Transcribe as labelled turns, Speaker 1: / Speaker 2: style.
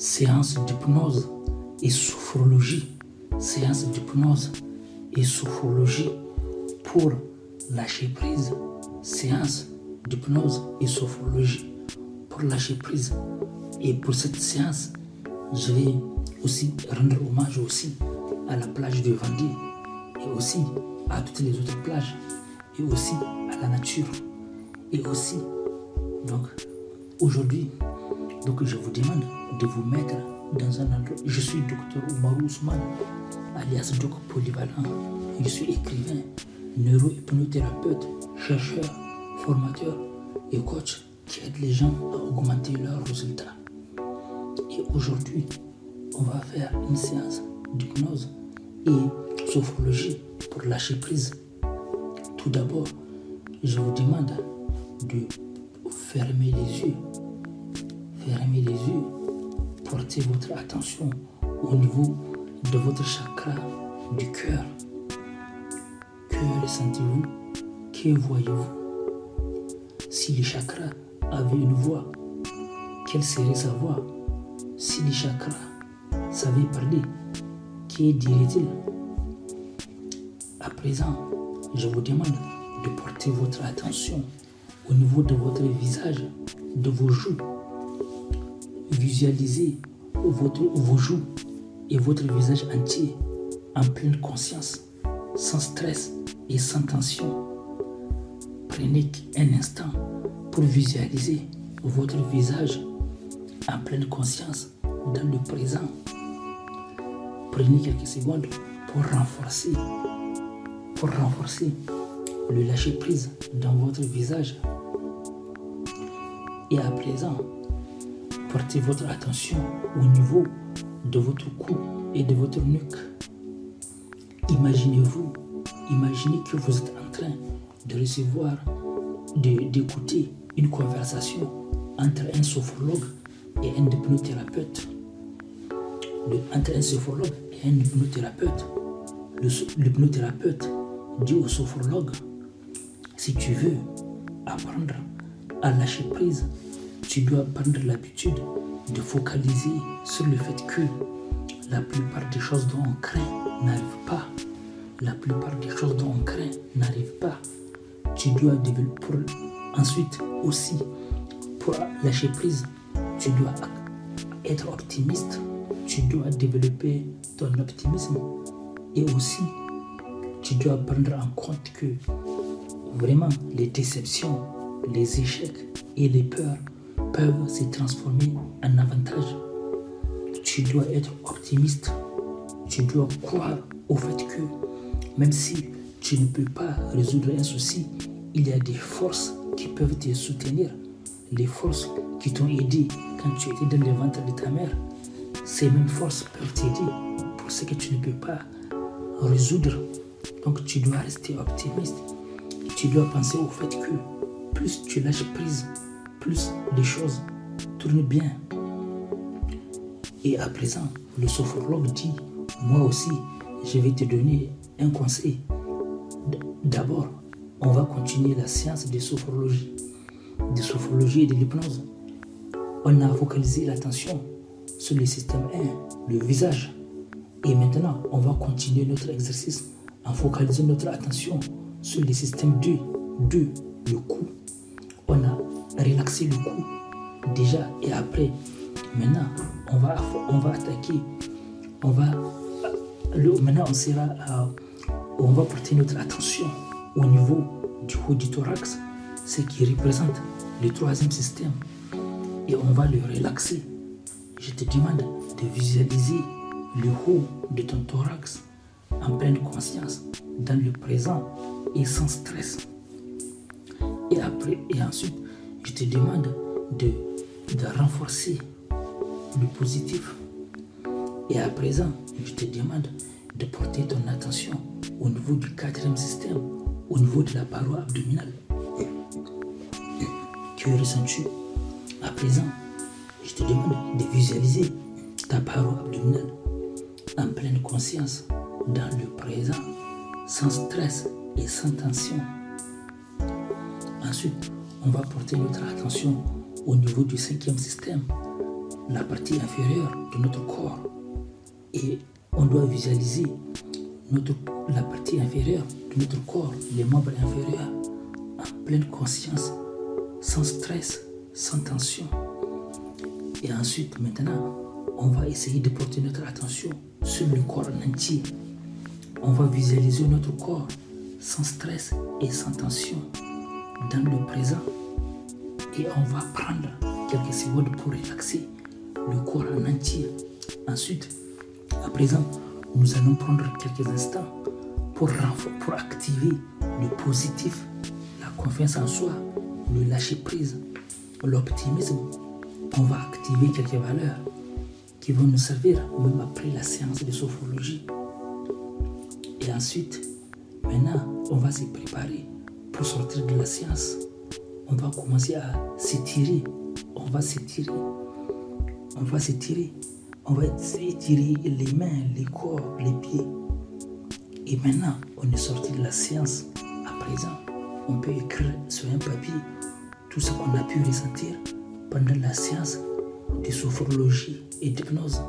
Speaker 1: séance d'hypnose et sophrologie. Séance d'hypnose et sophrologie pour lâcher prise. Séance d'hypnose et sophrologie pour lâcher prise. Et pour cette séance, je vais aussi rendre hommage aussi à la plage de Vendée et aussi à toutes les autres plages et aussi à la nature et aussi donc aujourd'hui donc je vous demande de vous mettre dans un endroit je suis docteur Oumarou Ousmane alias Doc Polyvalent je suis écrivain neurohypnothérapeute chercheur formateur et coach qui aide les gens à augmenter leurs résultats et aujourd'hui on va faire une séance d'hypnose et sophrologie pour lâcher prise. Tout d'abord, je vous demande de fermer les yeux. Fermez les yeux. Portez votre attention au niveau de votre chakra du cœur. Que ressentez-vous? Que voyez-vous? Si les chakras avaient une voix, quelle serait sa voix? Si les chakras savaient parler, que dirait-il? À présent, je vous demande de porter votre attention au niveau de votre visage, de vos joues. Visualisez votre, vos joues et votre visage entier en pleine conscience, sans stress et sans tension. Prenez un instant pour visualiser votre visage en pleine conscience dans le présent Prenez quelques secondes pour renforcer, pour renforcer le lâcher prise dans votre visage. Et à présent, portez votre attention au niveau de votre cou et de votre nuque. Imaginez-vous, imaginez que vous êtes en train de recevoir, d'écouter une conversation entre un sophrologue et un hypnothérapeute entre un sophrologue et un hypnothérapeute. L'hypnothérapeute dit au sophrologue, si tu veux apprendre à lâcher prise, tu dois prendre l'habitude de focaliser sur le fait que la plupart des choses dont on craint n'arrivent pas. La plupart des choses dont on craint n'arrivent pas. Tu dois développer ensuite aussi pour lâcher prise, tu dois être optimiste tu dois développer ton optimisme et aussi tu dois prendre en compte que vraiment les déceptions, les échecs et les peurs peuvent se transformer en avantage. Tu dois être optimiste. Tu dois croire au fait que même si tu ne peux pas résoudre un souci, il y a des forces qui peuvent te soutenir. Les forces qui t'ont aidé quand tu étais dans le ventre de ta mère ces mêmes forces peuvent t'aider pour ce que tu ne peux pas résoudre. Donc tu dois rester optimiste. Tu dois penser au fait que plus tu lâches prise, plus les choses tournent bien. Et à présent, le sophrologue dit, moi aussi, je vais te donner un conseil. D'abord, on va continuer la science de sophrologie, de sophrologie et de l'hypnose. On a focalisé l'attention sur le système 1, le visage. Et maintenant, on va continuer notre exercice en focalisant notre attention sur le système 2, 2, le cou. On a relaxé le cou déjà et après, maintenant, on va, on va attaquer, on va, maintenant on sera, on va porter notre attention au niveau du haut du thorax, ce qui représente le troisième système, et on va le relaxer. Je te demande de visualiser le haut de ton thorax en pleine conscience, dans le présent et sans stress. Et après, et ensuite, je te demande de, renforcer le positif. Et à présent, je te demande de porter ton attention au niveau du quatrième système, au niveau de la paroi abdominale. Que ressens-tu à présent je te demande de visualiser ta paroi abdominale en pleine conscience, dans le présent, sans stress et sans tension. Ensuite, on va porter notre attention au niveau du cinquième système, la partie inférieure de notre corps et on doit visualiser la partie inférieure de notre corps, les membres inférieurs, en pleine conscience, sans stress, sans tension. Et ensuite, maintenant, on va essayer de porter notre attention sur le corps entier. On va visualiser notre corps sans stress et sans tension dans le présent. Et on va prendre quelques secondes pour relaxer le corps en entier. Ensuite, à présent, nous allons prendre quelques instants pour, pour activer le positif, la confiance en soi, le lâcher prise, l'optimisme. On va activer quelques valeurs qui vont nous servir même après la séance de sophrologie. Et ensuite, maintenant, on va se préparer pour sortir de la séance. On va commencer à s'étirer. On va s'étirer. On va s'étirer. On va étirer les mains, les corps, les pieds. Et maintenant, on est sorti de la séance. À présent, on peut écrire sur un papier tout ce qu'on a pu ressentir pendant la séance de sophrologie et d'hypnose.